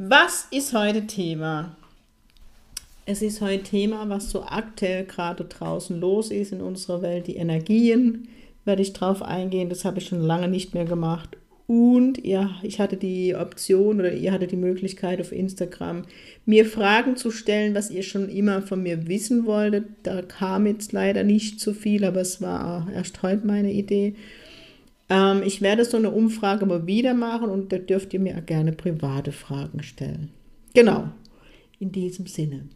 Was ist heute Thema? Es ist heute Thema, was so aktuell gerade draußen los ist in unserer Welt, die Energien, werde ich drauf eingehen, das habe ich schon lange nicht mehr gemacht. Und ja, ich hatte die Option oder ihr hattet die Möglichkeit auf Instagram, mir Fragen zu stellen, was ihr schon immer von mir wissen wolltet. Da kam jetzt leider nicht so viel, aber es war erst heute meine Idee. Ähm, ich werde so eine Umfrage mal wieder machen und da dürft ihr mir gerne private Fragen stellen. Genau, in diesem Sinne.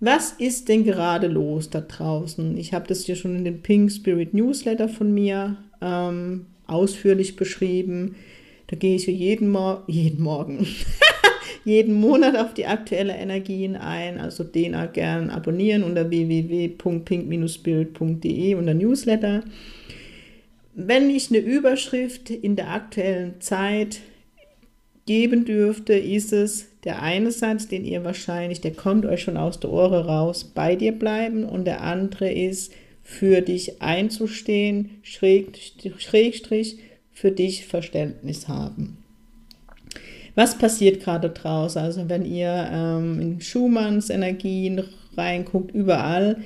Was ist denn gerade los da draußen? Ich habe das ja schon in den Pink Spirit Newsletter von mir ähm, ausführlich beschrieben. Da gehe ich jeden, Mo jeden Morgen, jeden Monat auf die aktuelle Energien ein. Also den auch gern abonnieren unter www.pink-spirit.de unter Newsletter. Wenn ich eine Überschrift in der aktuellen Zeit geben dürfte, ist es der eine Satz, den ihr wahrscheinlich, der kommt euch schon aus der Ohren raus, bei dir bleiben und der andere ist, für dich einzustehen, Schrägstrich für dich Verständnis haben. Was passiert gerade draußen? Also wenn ihr ähm, in Schumanns Energien reinguckt, überall,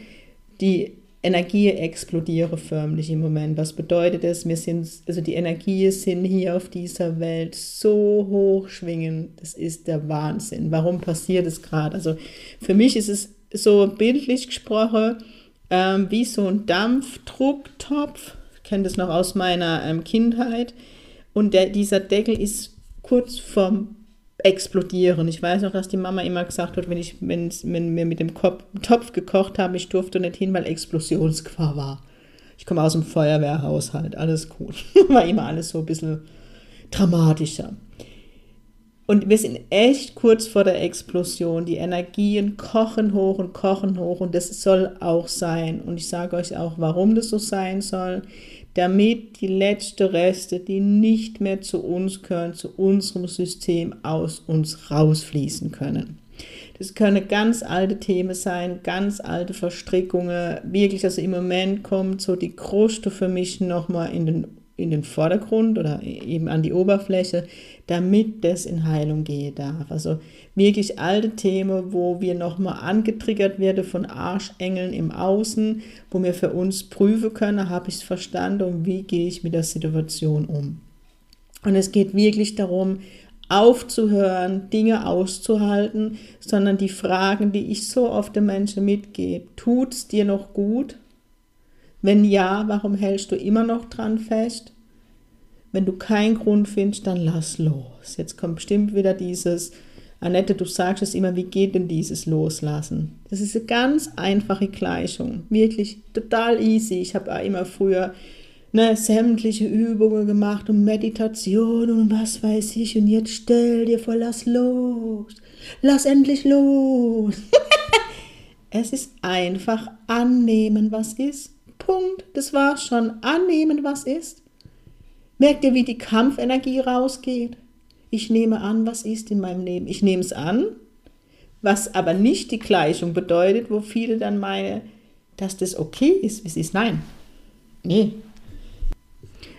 die Energie explodiere förmlich im Moment. Was bedeutet das? Wir sind, also die Energien sind hier auf dieser Welt so hoch schwingen. Das ist der Wahnsinn. Warum passiert es gerade? Also für mich ist es so bildlich gesprochen, ähm, wie so ein Dampfdrucktopf. Ich kenne das noch aus meiner ähm, Kindheit. Und der, dieser Deckel ist kurz vorm Explodieren. Ich weiß noch, dass die Mama immer gesagt hat, wenn ich wenn, wir mit dem Kopf, Topf gekocht haben, ich durfte nicht hin, weil Explosionsgefahr war. Ich komme aus dem Feuerwehrhaushalt, alles gut. war immer alles so ein bisschen dramatischer. Und wir sind echt kurz vor der Explosion. Die Energien kochen hoch und kochen hoch und das soll auch sein. Und ich sage euch auch, warum das so sein soll. Damit die letzten Reste, die nicht mehr zu uns gehören, zu unserem System aus uns rausfließen können. Das können ganz alte Themen sein, ganz alte Verstrickungen. Wirklich, also im Moment kommt so die Kruste für mich nochmal in den in den Vordergrund oder eben an die Oberfläche, damit das in Heilung gehen darf. Also wirklich alte Themen, wo wir nochmal angetriggert werden von Arschengeln im Außen, wo wir für uns prüfen können, habe ich es verstanden und wie gehe ich mit der Situation um. Und es geht wirklich darum, aufzuhören, Dinge auszuhalten, sondern die Fragen, die ich so oft den Menschen mitgebe, tut es dir noch gut? Wenn ja, warum hältst du immer noch dran fest? Wenn du keinen Grund findest, dann lass los. Jetzt kommt bestimmt wieder dieses, Annette, du sagst es immer, wie geht denn dieses Loslassen? Das ist eine ganz einfache Gleichung, wirklich total easy. Ich habe immer früher ne, sämtliche Übungen gemacht und Meditation und was weiß ich. Und jetzt stell dir vor, lass los. Lass endlich los. es ist einfach annehmen, was ist. Punkt. Das war's schon. Annehmen, was ist. Merkt ihr, wie die Kampfenergie rausgeht? Ich nehme an, was ist in meinem Leben. Ich nehme es an, was aber nicht die Gleichung bedeutet, wo viele dann meinen, dass das okay ist, wie es ist. Nein. Nee.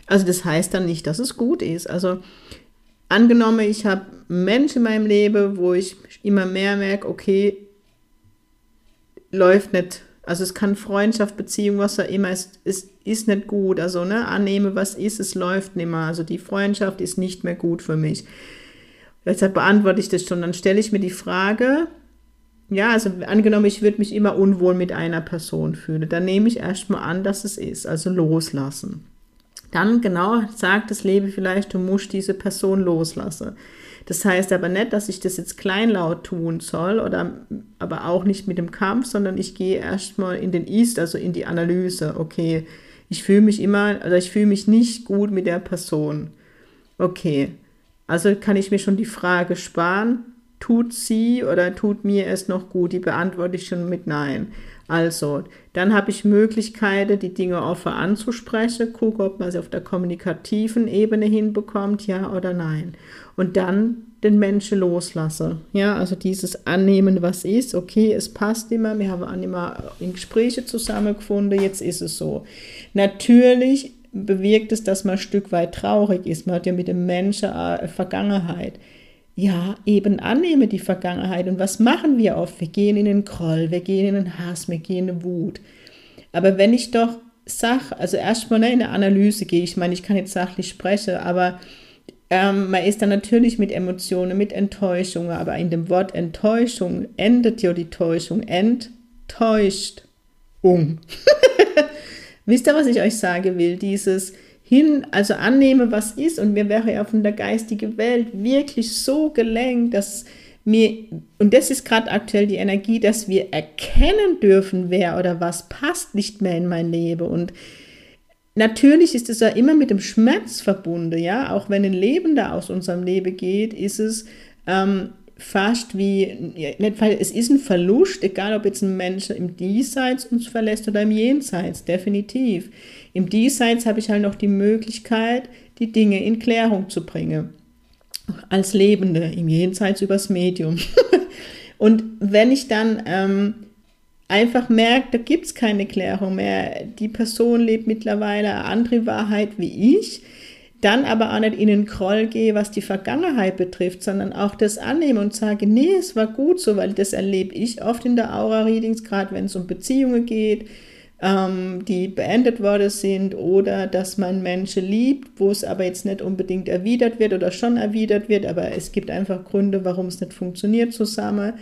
Also das heißt dann nicht, dass es gut ist. Also angenommen, ich habe Menschen in meinem Leben, wo ich immer mehr merke, okay, läuft nicht also es kann Freundschaft, Beziehung, was auch immer, es, es ist nicht gut. Also ne, annehme, was ist, es läuft nicht mehr. Also die Freundschaft ist nicht mehr gut für mich. Deshalb beantworte ich das schon. Dann stelle ich mir die Frage, ja, also angenommen, ich würde mich immer unwohl mit einer Person fühlen, dann nehme ich erstmal an, dass es ist, also loslassen. Dann genau sagt das Leben vielleicht, du musst diese Person loslassen. Das heißt aber nicht, dass ich das jetzt kleinlaut tun soll oder aber auch nicht mit dem Kampf, sondern ich gehe erstmal in den East, also in die Analyse. Okay, ich fühle mich immer, also ich fühle mich nicht gut mit der Person. Okay, Also kann ich mir schon die Frage sparen, tut sie oder tut mir es noch gut? Die beantworte ich schon mit Nein. Also, dann habe ich Möglichkeiten, die Dinge offen anzusprechen, gucke, ob man sie auf der kommunikativen Ebene hinbekommt, ja oder nein. Und dann den Menschen loslasse. Ja, also dieses Annehmen, was ist, okay, es passt immer, wir haben immer in Gespräche zusammengefunden, jetzt ist es so. Natürlich bewirkt es, dass man ein Stück weit traurig ist. Man hat ja mit dem Menschen eine Vergangenheit ja, eben annehme die Vergangenheit. Und was machen wir oft? Wir gehen in den Groll, wir gehen in den Hass, wir gehen in die Wut. Aber wenn ich doch sage, also erstmal ne, in eine Analyse gehe, ich meine, ich kann jetzt sachlich sprechen, aber ähm, man ist dann natürlich mit Emotionen, mit Enttäuschungen, aber in dem Wort Enttäuschung endet ja die Täuschung, enttäuscht. Um. Wisst ihr, was ich euch sagen will? Dieses, hin, also annehme, was ist. Und mir wäre ja von der geistigen Welt wirklich so gelenkt, dass mir, und das ist gerade aktuell die Energie, dass wir erkennen dürfen, wer oder was passt nicht mehr in mein Leben. Und Natürlich ist es ja immer mit dem Schmerz verbunden, ja, auch wenn ein Leben da aus unserem Leben geht, ist es ähm, fast wie, nicht, weil es ist ein Verlust, egal ob jetzt ein Mensch im Diesseits uns verlässt oder im Jenseits, definitiv. Im Diesseits habe ich halt noch die Möglichkeit, die Dinge in Klärung zu bringen. Als Lebende, im Jenseits übers Medium. Und wenn ich dann ähm, einfach merke, da gibt es keine Klärung mehr, die Person lebt mittlerweile eine andere Wahrheit wie ich, dann aber auch nicht in den Kroll gehe, was die Vergangenheit betrifft, sondern auch das annehme und sage, nee, es war gut so, weil das erlebe ich oft in der Aura-Readings, gerade wenn es um Beziehungen geht, ähm, die beendet worden sind oder dass man Menschen liebt, wo es aber jetzt nicht unbedingt erwidert wird oder schon erwidert wird, aber es gibt einfach Gründe, warum es nicht funktioniert zusammen,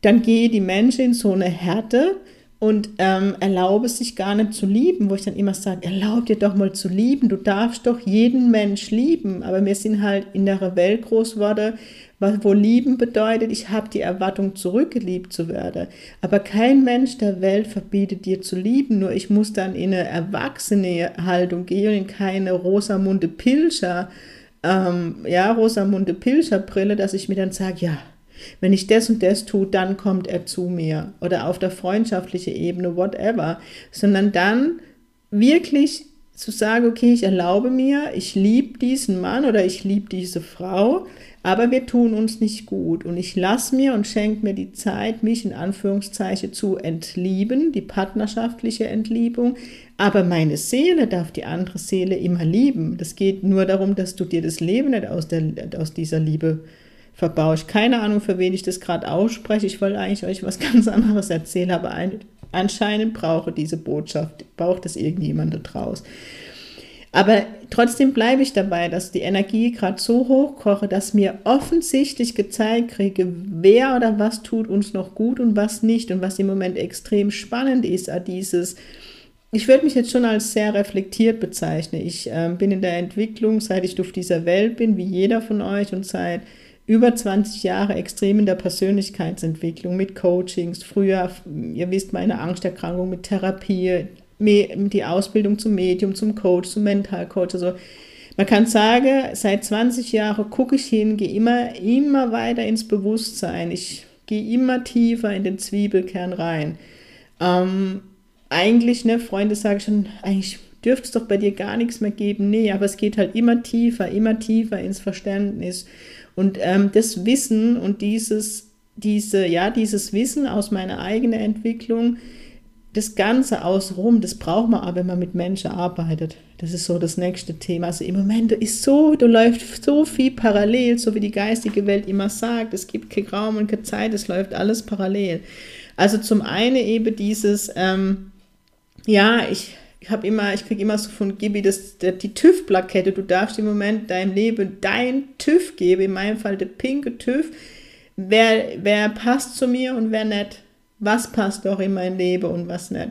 dann gehe die Menschen in so eine Härte und ähm, erlaube sich gar nicht zu lieben, wo ich dann immer sage, erlaub dir doch mal zu lieben, du darfst doch jeden Mensch lieben, aber wir sind halt in der Welt groß geworden, wo lieben bedeutet, ich habe die Erwartung, zurückgeliebt zu werden. Aber kein Mensch der Welt verbietet dir zu lieben, nur ich muss dann in eine erwachsene Haltung gehen in keine Rosamunde Pilcher, ähm, ja, Rosamunde Pilcher Brille, dass ich mir dann sage, ja, wenn ich das und das tue, dann kommt er zu mir. Oder auf der freundschaftlichen Ebene, whatever. Sondern dann wirklich zu sagen, okay, ich erlaube mir, ich liebe diesen Mann oder ich liebe diese Frau, aber wir tun uns nicht gut. Und ich lasse mir und schenke mir die Zeit, mich in Anführungszeichen zu entlieben, die partnerschaftliche Entliebung. Aber meine Seele darf die andere Seele immer lieben. Das geht nur darum, dass du dir das Leben nicht aus, der, aus dieser Liebe verbaust. Keine Ahnung, für wen ich das gerade ausspreche. Ich wollte eigentlich euch was ganz anderes erzählen, aber ein, anscheinend brauche diese Botschaft, braucht es irgendjemand da draußen. Aber trotzdem bleibe ich dabei, dass die Energie gerade so hochkoche, dass mir offensichtlich gezeigt kriege, wer oder was tut uns noch gut und was nicht. Und was im Moment extrem spannend ist, dieses, ich würde mich jetzt schon als sehr reflektiert bezeichnen. Ich äh, bin in der Entwicklung, seit ich auf dieser Welt bin, wie jeder von euch und seit über 20 Jahre extrem in der Persönlichkeitsentwicklung mit Coachings. Früher, ihr wisst, meine Angsterkrankung mit Therapie, die Ausbildung zum Medium, zum Coach, zum Mentalcoach. Also man kann sagen, seit 20 Jahren gucke ich hin, gehe immer, immer weiter ins Bewusstsein. Ich gehe immer tiefer in den Zwiebelkern rein. Ähm, eigentlich, ne, Freunde sagen schon, eigentlich dürfte es doch bei dir gar nichts mehr geben. Nee, aber es geht halt immer tiefer, immer tiefer ins Verständnis. Und ähm, das Wissen und dieses, diese, ja, dieses Wissen aus meiner eigenen Entwicklung, das Ganze außenrum, das braucht man aber, wenn man mit Menschen arbeitet. Das ist so das nächste Thema. Also im Moment ist so, da läuft so viel parallel, so wie die geistige Welt immer sagt. Es gibt kein Raum und keine Zeit, es läuft alles parallel. Also zum einen eben dieses, ähm, ja, ich habe immer, ich kriege immer so von Gibi das, die TÜV-Plakette. Du darfst im Moment deinem Leben dein TÜV geben, in meinem Fall der pinke TÜV. Wer, wer passt zu mir und wer nicht? was passt auch in mein Leben und was nicht.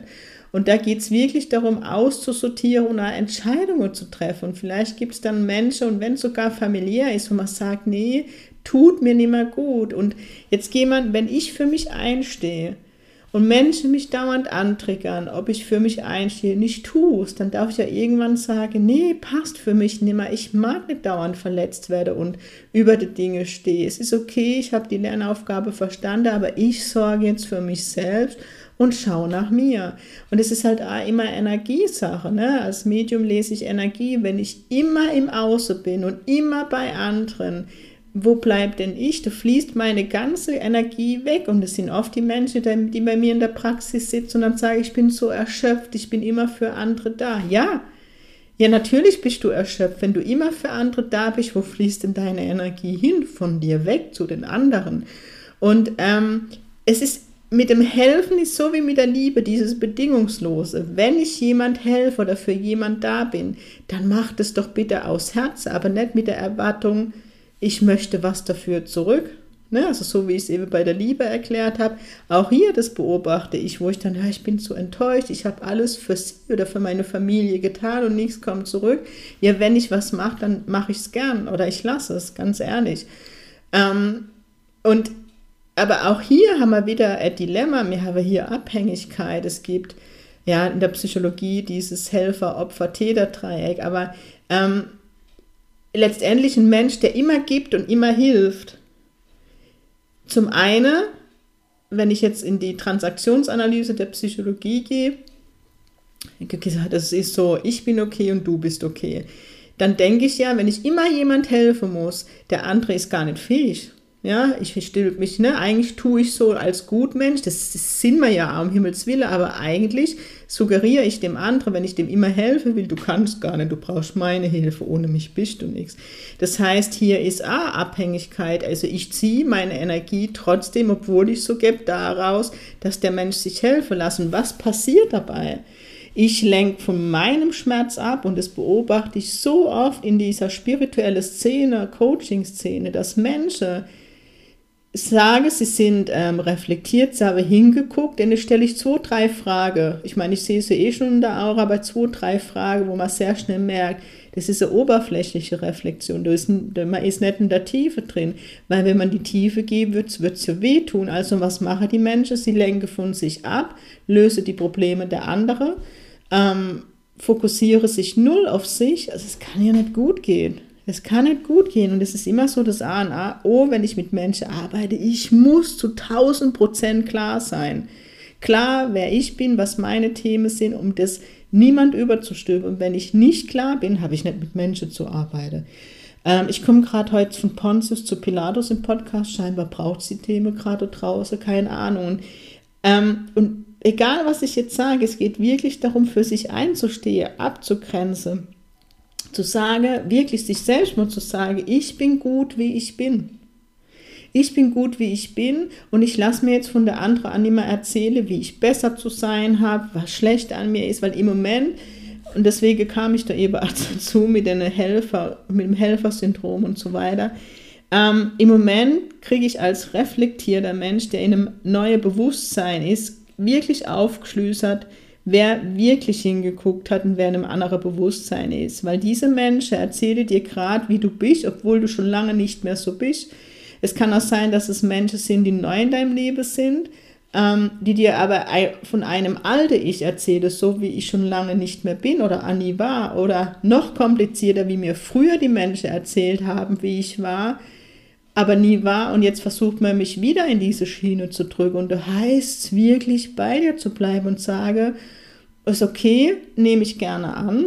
Und da geht es wirklich darum, auszusortieren und Entscheidungen zu treffen. Und vielleicht gibt es dann Menschen, und wenn es sogar familiär ist, wo man sagt, nee, tut mir nicht mehr gut. Und jetzt man, wenn ich für mich einstehe und Menschen mich dauernd antriggern, ob ich für mich einstehe, nicht es, dann darf ich ja irgendwann sagen, nee, passt für mich nicht mehr. Ich mag nicht dauernd verletzt werden und über die Dinge stehe. Es ist okay, ich habe die Lernaufgabe verstanden, aber ich sorge jetzt für mich selbst und schau nach mir. Und es ist halt immer Energiesache. Ne? Als Medium lese ich Energie. Wenn ich immer im Außen bin und immer bei anderen, wo bleibt denn ich? Da fließt meine ganze Energie weg und es sind oft die Menschen, die bei mir in der Praxis sitzen und dann sage ich, ich bin so erschöpft, ich bin immer für andere da. Ja, ja, natürlich bist du erschöpft. Wenn du immer für andere da bist, wo fließt denn deine Energie hin? Von dir weg zu den anderen. Und ähm, es ist mit dem Helfen ist so wie mit der Liebe, dieses Bedingungslose. Wenn ich jemand helfe oder für jemand da bin, dann macht es doch bitte aus Herz, aber nicht mit der Erwartung, ich möchte was dafür zurück. Ne? Also so wie ich es eben bei der Liebe erklärt habe. Auch hier, das beobachte ich, wo ich dann, ja, ich bin zu enttäuscht, ich habe alles für sie oder für meine Familie getan und nichts kommt zurück. Ja, wenn ich was mache, dann mache ich es gern oder ich lasse es, ganz ehrlich. Ähm, und aber auch hier haben wir wieder ein Dilemma. Wir haben hier Abhängigkeit. Es gibt ja in der Psychologie dieses Helfer-Opfer-Täter-Dreieck. Aber ähm, letztendlich ein Mensch, der immer gibt und immer hilft. Zum einen, wenn ich jetzt in die Transaktionsanalyse der Psychologie gehe, gesagt, das ist so, ich bin okay und du bist okay. Dann denke ich ja, wenn ich immer jemand helfen muss, der andere ist gar nicht fähig. Ja, ich still mich, ne? Eigentlich tue ich so als Gutmensch, das, das sind wir ja um Himmels Willen, aber eigentlich suggeriere ich dem anderen, wenn ich dem immer helfen will, du kannst gar nicht, du brauchst meine Hilfe, ohne mich bist du nichts. Das heißt, hier ist A, Abhängigkeit, also ich ziehe meine Energie trotzdem, obwohl ich so gebe, daraus, dass der Mensch sich helfen lässt. Und was passiert dabei? Ich lenke von meinem Schmerz ab und das beobachte ich so oft in dieser spirituellen Szene, Coaching-Szene, dass Menschen, sage, sie sind ähm, reflektiert, sie haben hingeguckt, dann stelle ich zwei, drei Fragen. Ich meine, ich sehe sie eh schon in der Aura, aber zwei, drei Fragen, wo man sehr schnell merkt, das ist eine oberflächliche Reflexion. Da ist, man ist nicht in der Tiefe drin, weil wenn man die Tiefe gibt, wird es ja wehtun. Also was machen die Menschen? Sie lenken von sich ab, lösen die Probleme der anderen, ähm, fokussiere sich null auf sich. Also es kann ja nicht gut gehen. Es kann nicht gut gehen und es ist immer so das A und A, oh, wenn ich mit Menschen arbeite, ich muss zu 1000 Prozent klar sein. Klar, wer ich bin, was meine Themen sind, um das niemand überzustülpen. Und wenn ich nicht klar bin, habe ich nicht mit Menschen zu arbeiten. Ähm, ich komme gerade heute von Pontius zu Pilatus im Podcast. Scheinbar braucht sie Themen gerade draußen, keine Ahnung. Ähm, und egal, was ich jetzt sage, es geht wirklich darum, für sich einzustehen, abzugrenzen zu sagen, wirklich sich selbst mal zu sagen, ich bin gut, wie ich bin. Ich bin gut, wie ich bin und ich lasse mir jetzt von der anderen an immer erzählen, wie ich besser zu sein habe, was schlecht an mir ist, weil im Moment, und deswegen kam ich da eben auch dazu mit, den Helfer, mit dem Helfersyndrom und so weiter, ähm, im Moment kriege ich als reflektierter Mensch, der in einem neuen Bewusstsein ist, wirklich aufgeschlüsselt, wer wirklich hingeguckt hat und wer in einem anderen Bewusstsein ist. Weil diese Menschen erzählen dir gerade, wie du bist, obwohl du schon lange nicht mehr so bist. Es kann auch sein, dass es Menschen sind, die neu in deinem Leben sind, ähm, die dir aber von einem alten Ich erzählen, so wie ich schon lange nicht mehr bin oder Annie war. Oder noch komplizierter, wie mir früher die Menschen erzählt haben, wie ich war aber nie war und jetzt versucht man mich wieder in diese Schiene zu drücken und da heißt wirklich bei dir zu bleiben und sage, ist okay, nehme ich gerne an,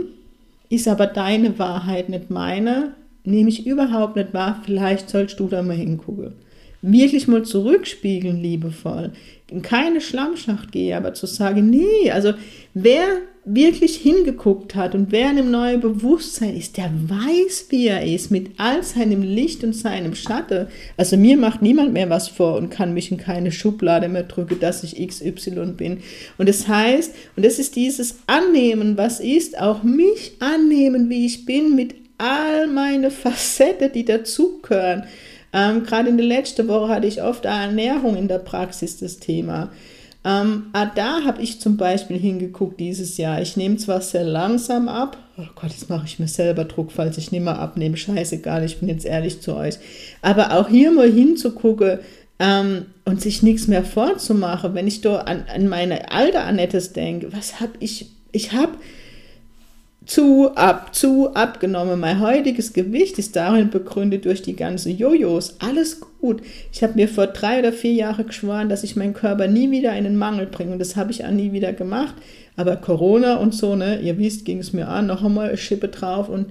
ist aber deine Wahrheit nicht meine, nehme ich überhaupt nicht wahr, vielleicht sollst du da mal hingucken. Wirklich mal zurückspiegeln, liebevoll. In keine Schlammschacht gehe, aber zu sagen, nee, also wer wirklich hingeguckt hat und wer in einem neuen Bewusstsein ist, der weiß, wie er ist, mit all seinem Licht und seinem Schatten. Also mir macht niemand mehr was vor und kann mich in keine Schublade mehr drücken, dass ich XY bin. Und das heißt, und das ist dieses Annehmen, was ist, auch mich annehmen, wie ich bin, mit all meine Facetten, die dazugehören. Ähm, Gerade in der letzten Woche hatte ich oft Ernährung in der Praxis das Thema. Ähm, ah, da habe ich zum Beispiel hingeguckt dieses Jahr. Ich nehme zwar sehr langsam ab, oh Gott, jetzt mache ich mir selber Druck, falls ich nicht mehr abnehme. Scheißegal, ich bin jetzt ehrlich zu euch. Aber auch hier mal hinzugucken, Ähm, und sich nichts mehr vorzumachen, wenn ich da an, an meine alte Annettes denke, was habe ich, ich habe zu ab, zu abgenommen. Mein heutiges Gewicht ist darin begründet durch die ganzen Jojos. Alles gut. Ich habe mir vor drei oder vier Jahren geschworen, dass ich meinen Körper nie wieder in den Mangel bringe. Und das habe ich auch nie wieder gemacht. Aber Corona und so, ne, ihr wisst, ging es mir an, noch einmal Schippe drauf. Und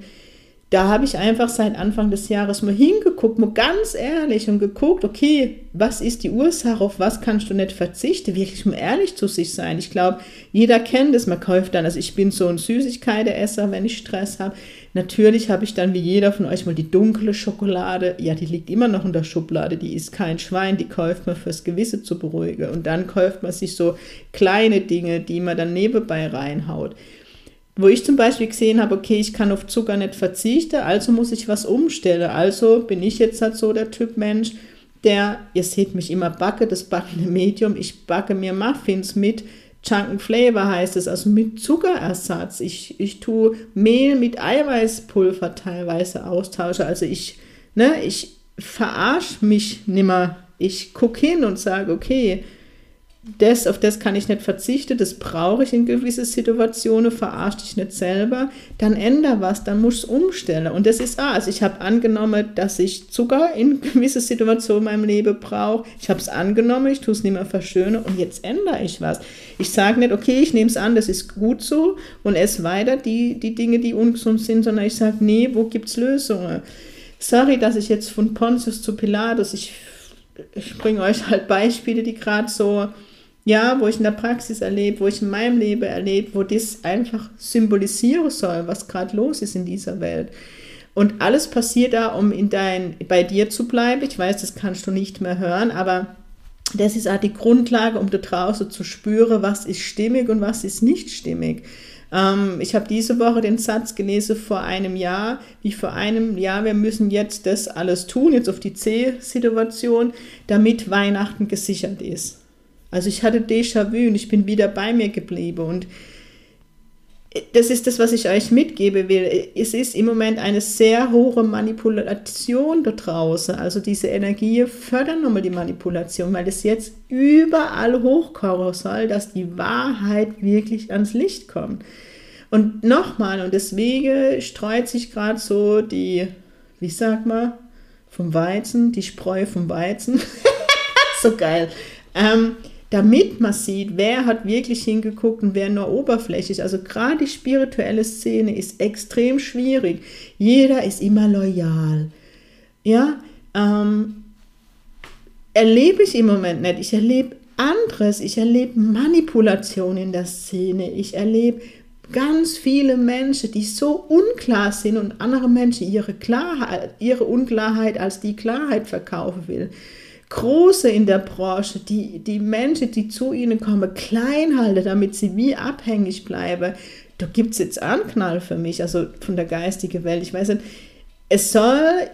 da habe ich einfach seit Anfang des Jahres mal hingeguckt, mal ganz ehrlich und geguckt, okay, was ist die Ursache, auf was kannst du nicht verzichten, wirklich mal ehrlich zu sich sein. Ich glaube, jeder kennt es, man kauft dann, also ich bin so ein Süßigkeiteesser, wenn ich Stress habe. Natürlich habe ich dann wie jeder von euch mal die dunkle Schokolade, ja, die liegt immer noch in der Schublade, die ist kein Schwein, die kauft man fürs Gewisse zu beruhigen. Und dann kauft man sich so kleine Dinge, die man dann nebenbei reinhaut wo ich zum Beispiel gesehen habe, okay, ich kann auf Zucker nicht verzichten, also muss ich was umstellen. Also bin ich jetzt halt so der Typ Mensch, der, ihr seht mich immer backe, das backende Medium, ich backe mir Muffins mit Chunken Flavor heißt es, also mit Zuckerersatz. Ich, ich tue Mehl mit Eiweißpulver teilweise austausche. Also ich, ne, ich verarsche mich nimmer. Ich gucke hin und sage, okay, das, auf das kann ich nicht verzichten, das brauche ich in gewissen Situationen, verarscht dich nicht selber, dann ändere was, dann muss ich umstellen. Und das ist, ah, also ich habe angenommen, dass ich Zucker in gewissen Situationen in meinem Leben brauche. Ich habe es angenommen, ich tue es nicht mehr verschönen und jetzt ändere ich was. Ich sage nicht, okay, ich nehme es an, das ist gut so und esse weiter die, die Dinge, die ungesund sind, sondern ich sage, nee, wo gibt es Lösungen? Sorry, dass ich jetzt von Pontius zu Pilatus, ich, ich bringe euch halt Beispiele, die gerade so ja, wo ich in der Praxis erlebe, wo ich in meinem Leben erlebe, wo das einfach symbolisieren soll, was gerade los ist in dieser Welt. Und alles passiert da, um in dein, bei dir zu bleiben. Ich weiß, das kannst du nicht mehr hören, aber das ist auch die Grundlage, um da draußen zu spüren, was ist stimmig und was ist nicht stimmig. Ähm, ich habe diese Woche den Satz gelesen vor einem Jahr, wie vor einem Jahr, wir müssen jetzt das alles tun, jetzt auf die C-Situation, damit Weihnachten gesichert ist. Also ich hatte Déjà-vu und ich bin wieder bei mir geblieben. Und das ist das, was ich euch mitgeben will. Es ist im Moment eine sehr hohe Manipulation da draußen. Also diese Energie fördern nochmal die Manipulation, weil es jetzt überall hochkommen soll, dass die Wahrheit wirklich ans Licht kommt. Und nochmal, und deswegen streut sich gerade so die, wie sagt man, vom Weizen, die Spreu vom Weizen. so geil. Ähm, damit man sieht, wer hat wirklich hingeguckt und wer nur oberflächlich. Also gerade die spirituelle Szene ist extrem schwierig. Jeder ist immer loyal. Ja, ähm, erlebe ich im Moment nicht. Ich erlebe anderes. Ich erlebe Manipulation in der Szene. Ich erlebe ganz viele Menschen, die so unklar sind und andere Menschen ihre Klarheit, ihre Unklarheit als die Klarheit verkaufen will. Große in der Branche, die, die Menschen, die zu ihnen kommen, klein halten, damit sie wie abhängig bleiben. Da gibt es jetzt Anknall für mich, also von der geistigen Welt. Ich weiß nicht, es soll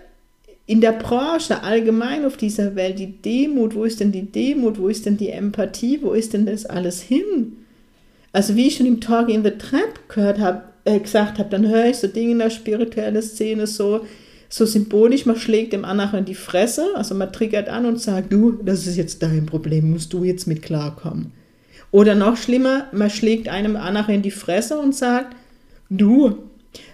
in der Branche allgemein auf dieser Welt die Demut, wo ist denn die Demut, wo ist denn die Empathie, wo ist denn das alles hin? Also wie ich schon im Talk in the Trap gehört habe, äh, gesagt habe, dann höre ich so Dinge in der spirituellen Szene so, so symbolisch, man schlägt dem anderen in die Fresse, also man triggert an und sagt, du, das ist jetzt dein Problem, musst du jetzt mit klarkommen. Oder noch schlimmer, man schlägt einem anderen in die Fresse und sagt, du,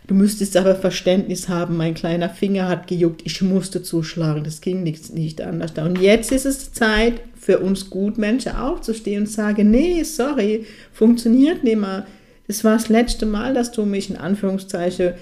du müsstest aber Verständnis haben, mein kleiner Finger hat gejuckt, ich musste zuschlagen, das ging nicht, nicht anders. Und jetzt ist es Zeit für uns Gutmenschen aufzustehen und sagen, nee, sorry, funktioniert nicht mehr. Das war das letzte Mal, dass du mich in Anführungszeichen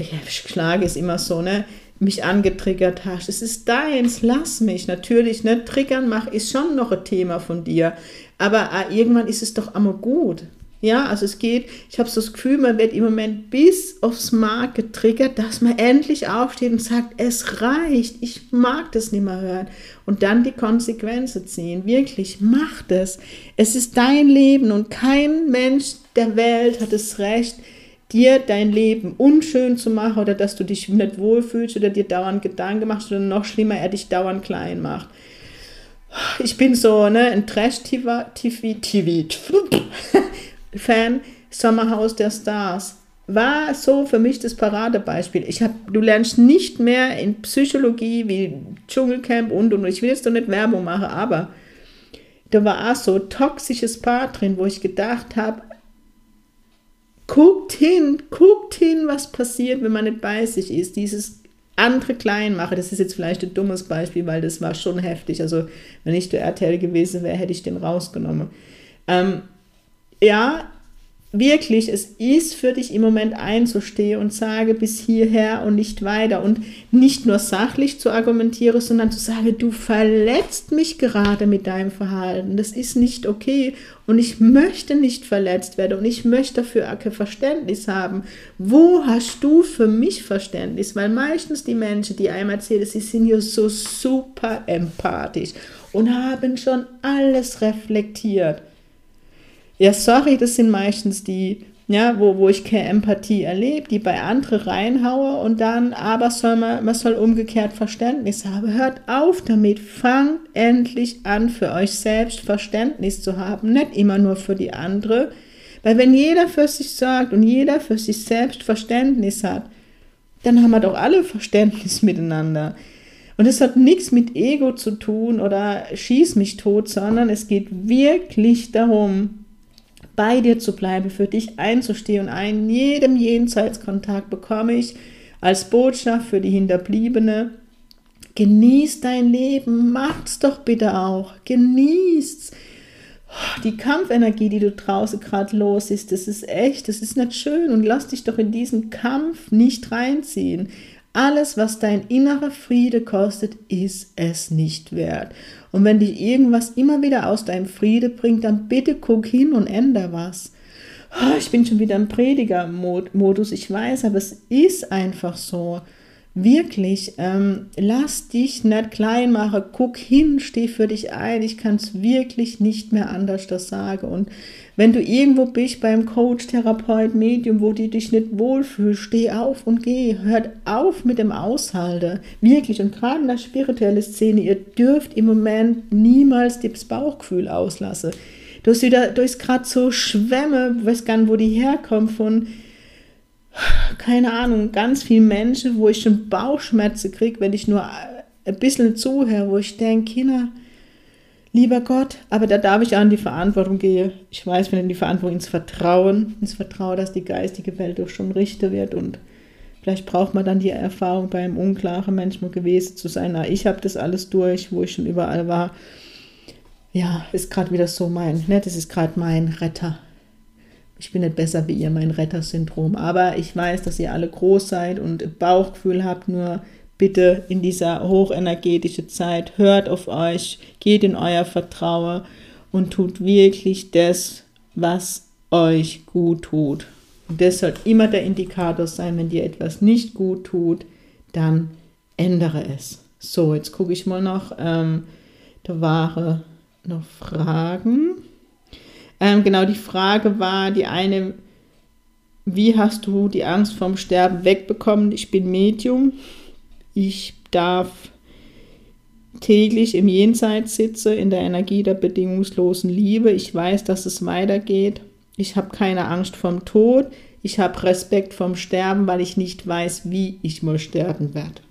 ja, Schlage ist immer so, ne? mich angetriggert hast. Es ist deins, lass mich. Natürlich, ne? Triggern mach ist schon noch ein Thema von dir. Aber äh, irgendwann ist es doch einmal gut. Ja, also es geht, ich habe so das Gefühl, man wird im Moment bis aufs Mark getriggert, dass man endlich aufsteht und sagt, es reicht, ich mag das nicht mehr hören. Und dann die Konsequenzen ziehen. Wirklich, mach das. Es ist dein Leben und kein Mensch der Welt hat das Recht, dir dein Leben unschön zu machen oder dass du dich nicht wohlfühlst oder dir dauernd Gedanken machst oder noch schlimmer, er dich dauernd klein macht. Ich bin so ne, ein Trash-TV-Fan, Sommerhaus der Stars. war so für mich das Paradebeispiel. Ich hab, du lernst nicht mehr in Psychologie wie Dschungelcamp und und ich will jetzt doch nicht Werbung machen, aber da war auch so toxisches Paar drin, wo ich gedacht habe, guckt hin, guckt hin, was passiert, wenn man nicht bei sich ist. Dieses andere klein mache, das ist jetzt vielleicht ein dummes Beispiel, weil das war schon heftig. Also wenn ich der RTL gewesen wäre, hätte ich den rausgenommen. Ähm, ja, wirklich, es ist für dich im Moment einzustehen und sage bis hierher und nicht weiter und nicht nur sachlich zu argumentieren, sondern zu sagen, du verletzt mich gerade mit deinem Verhalten. Das ist nicht okay und ich möchte nicht verletzt werden und ich möchte dafür kein Verständnis haben. Wo hast du für mich Verständnis? Weil meistens die Menschen, die einem erzählen, sie sind ja so super empathisch und haben schon alles reflektiert. Ja, sorry, das sind meistens die, ja, wo, wo ich keine Empathie erlebe, die bei anderen reinhaue und dann, aber soll man, man soll umgekehrt Verständnis haben. Hört auf damit, fangt endlich an, für euch selbst Verständnis zu haben, nicht immer nur für die andere. Weil wenn jeder für sich sorgt und jeder für sich selbst Verständnis hat, dann haben wir doch alle Verständnis miteinander. Und es hat nichts mit Ego zu tun oder schieß mich tot, sondern es geht wirklich darum, bei dir zu bleiben, für dich einzustehen und einen jedem Jenseitskontakt bekomme ich als Botschaft für die Hinterbliebene. Genieß dein Leben, macht's doch bitte auch, genießt's. Die Kampfenergie, die du draußen gerade los ist, das ist echt, das ist nicht schön und lass dich doch in diesen Kampf nicht reinziehen. Alles, was dein innerer Friede kostet, ist es nicht wert. Und wenn dich irgendwas immer wieder aus deinem Friede bringt, dann bitte guck hin und änder was. Oh, ich bin schon wieder im Prediger-Modus, ich weiß, aber es ist einfach so. Wirklich, ähm, lass dich nicht klein machen, guck hin, steh für dich ein. Ich kann es wirklich nicht mehr anders das sagen. Und wenn du irgendwo bist beim Coach, Therapeut, Medium, wo du dich nicht wohlfühlst, steh auf und geh. Hört auf mit dem Aushalten. Wirklich. Und gerade in der spirituellen Szene, ihr dürft im Moment niemals das Bauchgefühl auslassen. Du hast wieder, du gerade so Schwämme, weiß gar nicht, wo die herkommen von, keine Ahnung, ganz vielen Menschen, wo ich schon Bauchschmerzen kriege, wenn ich nur ein bisschen zuhöre, wo ich denke, Kinder, lieber Gott, aber da darf ich auch in die Verantwortung gehen. Ich weiß, wenn in die Verantwortung ins Vertrauen, ins Vertrauen, dass die geistige Welt doch schon richter wird und vielleicht braucht man dann die Erfahrung beim unklaren manchmal gewesen zu sein. Na, ich habe das alles durch, wo ich schon überall war. Ja, ist gerade wieder so mein, ne, das ist gerade mein Retter. Ich bin nicht besser wie ihr, mein Rettersyndrom. Aber ich weiß, dass ihr alle groß seid und Bauchgefühl habt, nur bitte in dieser hochenergetischen Zeit, hört auf euch, geht in euer Vertrauen und tut wirklich das, was euch gut tut. Und das soll immer der Indikator sein, wenn dir etwas nicht gut tut, dann ändere es. So, jetzt gucke ich mal noch. Ähm, da waren noch Fragen. Ähm, genau, die Frage war die eine, wie hast du die Angst vorm Sterben wegbekommen? Ich bin Medium. Ich darf täglich im Jenseits sitze, in der Energie der bedingungslosen Liebe. Ich weiß, dass es weitergeht. Ich habe keine Angst vom Tod. Ich habe Respekt vom Sterben, weil ich nicht weiß, wie ich mal sterben werde.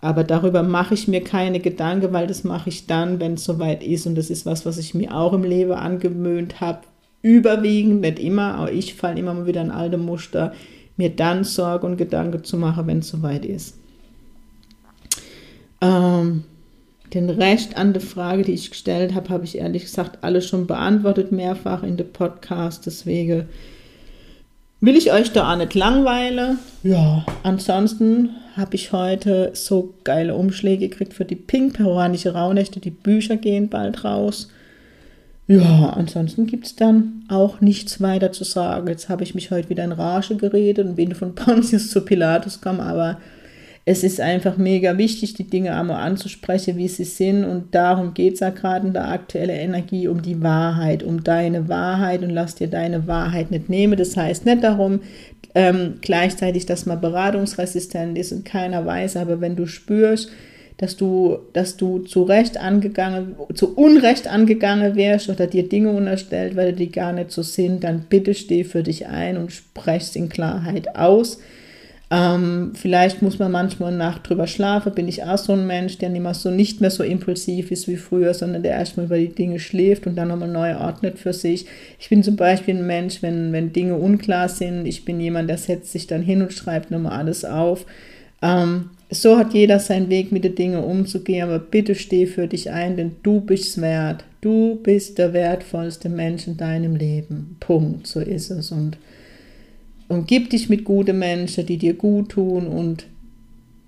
Aber darüber mache ich mir keine Gedanken, weil das mache ich dann, wenn es soweit ist. Und das ist was, was ich mir auch im Leben angewöhnt habe. Überwiegend, nicht immer, aber ich falle immer mal wieder in alte Muster, mir dann Sorge und Gedanken zu machen, wenn es soweit ist. Ähm, den Rest an der Frage, die ich gestellt habe, habe ich ehrlich gesagt alle schon beantwortet, mehrfach in dem Podcast. Deswegen will ich euch da auch nicht langweilen. Ja, ansonsten habe ich heute so geile Umschläge gekriegt für die pink-peruanische Rauhnächte. Die Bücher gehen bald raus. Ja, ansonsten gibt es dann auch nichts weiter zu sagen. Jetzt habe ich mich heute wieder in Rage geredet und bin von Pontius zu Pilatus gekommen, aber es ist einfach mega wichtig, die Dinge einmal anzusprechen, wie sie sind. Und darum geht es ja gerade in der aktuellen Energie, um die Wahrheit, um deine Wahrheit und lass dir deine Wahrheit nicht nehmen. Das heißt nicht darum, ähm, gleichzeitig, dass man beratungsresistent ist und keiner weiß, aber wenn du spürst, dass du, dass du zu Recht angegangen, zu Unrecht angegangen wärst oder dir Dinge unterstellt, weil die gar nicht so sind, dann bitte steh für dich ein und sprech's in Klarheit aus. Ähm, vielleicht muss man manchmal eine Nacht drüber schlafen. Bin ich auch so ein Mensch, der nicht mehr so, nicht mehr so impulsiv ist wie früher, sondern der erstmal über die Dinge schläft und dann nochmal neu ordnet für sich. Ich bin zum Beispiel ein Mensch, wenn, wenn Dinge unklar sind, ich bin jemand, der setzt sich dann hin und schreibt nochmal alles auf. Ähm, so hat jeder seinen Weg, mit den Dingen umzugehen, aber bitte steh für dich ein, denn du bist wert. Du bist der wertvollste Mensch in deinem Leben. Punkt. So ist es. Und Umgib dich mit guten Menschen, die dir gut tun und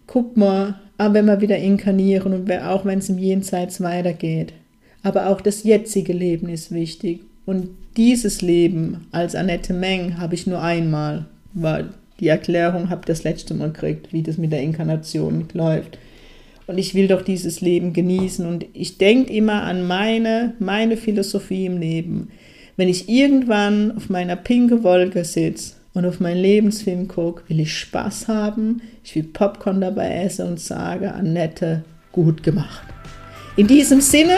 guck mal, aber wenn wir wieder inkarnieren und auch wenn es im Jenseits weitergeht. Aber auch das jetzige Leben ist wichtig. Und dieses Leben als Annette Meng habe ich nur einmal, weil die Erklärung habe ich das letzte Mal gekriegt, wie das mit der Inkarnation läuft. Und ich will doch dieses Leben genießen. Und ich denke immer an meine, meine Philosophie im Leben. Wenn ich irgendwann auf meiner pinke Wolke sitze und auf meinen Lebensfilm gucke, will ich Spaß haben, ich will Popcorn dabei essen und sage, Annette, gut gemacht. In diesem Sinne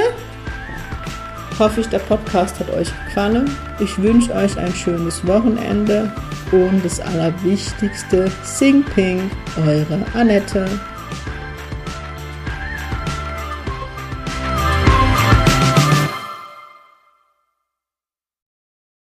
hoffe ich, der Podcast hat euch gefallen. Ich wünsche euch ein schönes Wochenende und das Allerwichtigste, Sing Ping, eure Annette.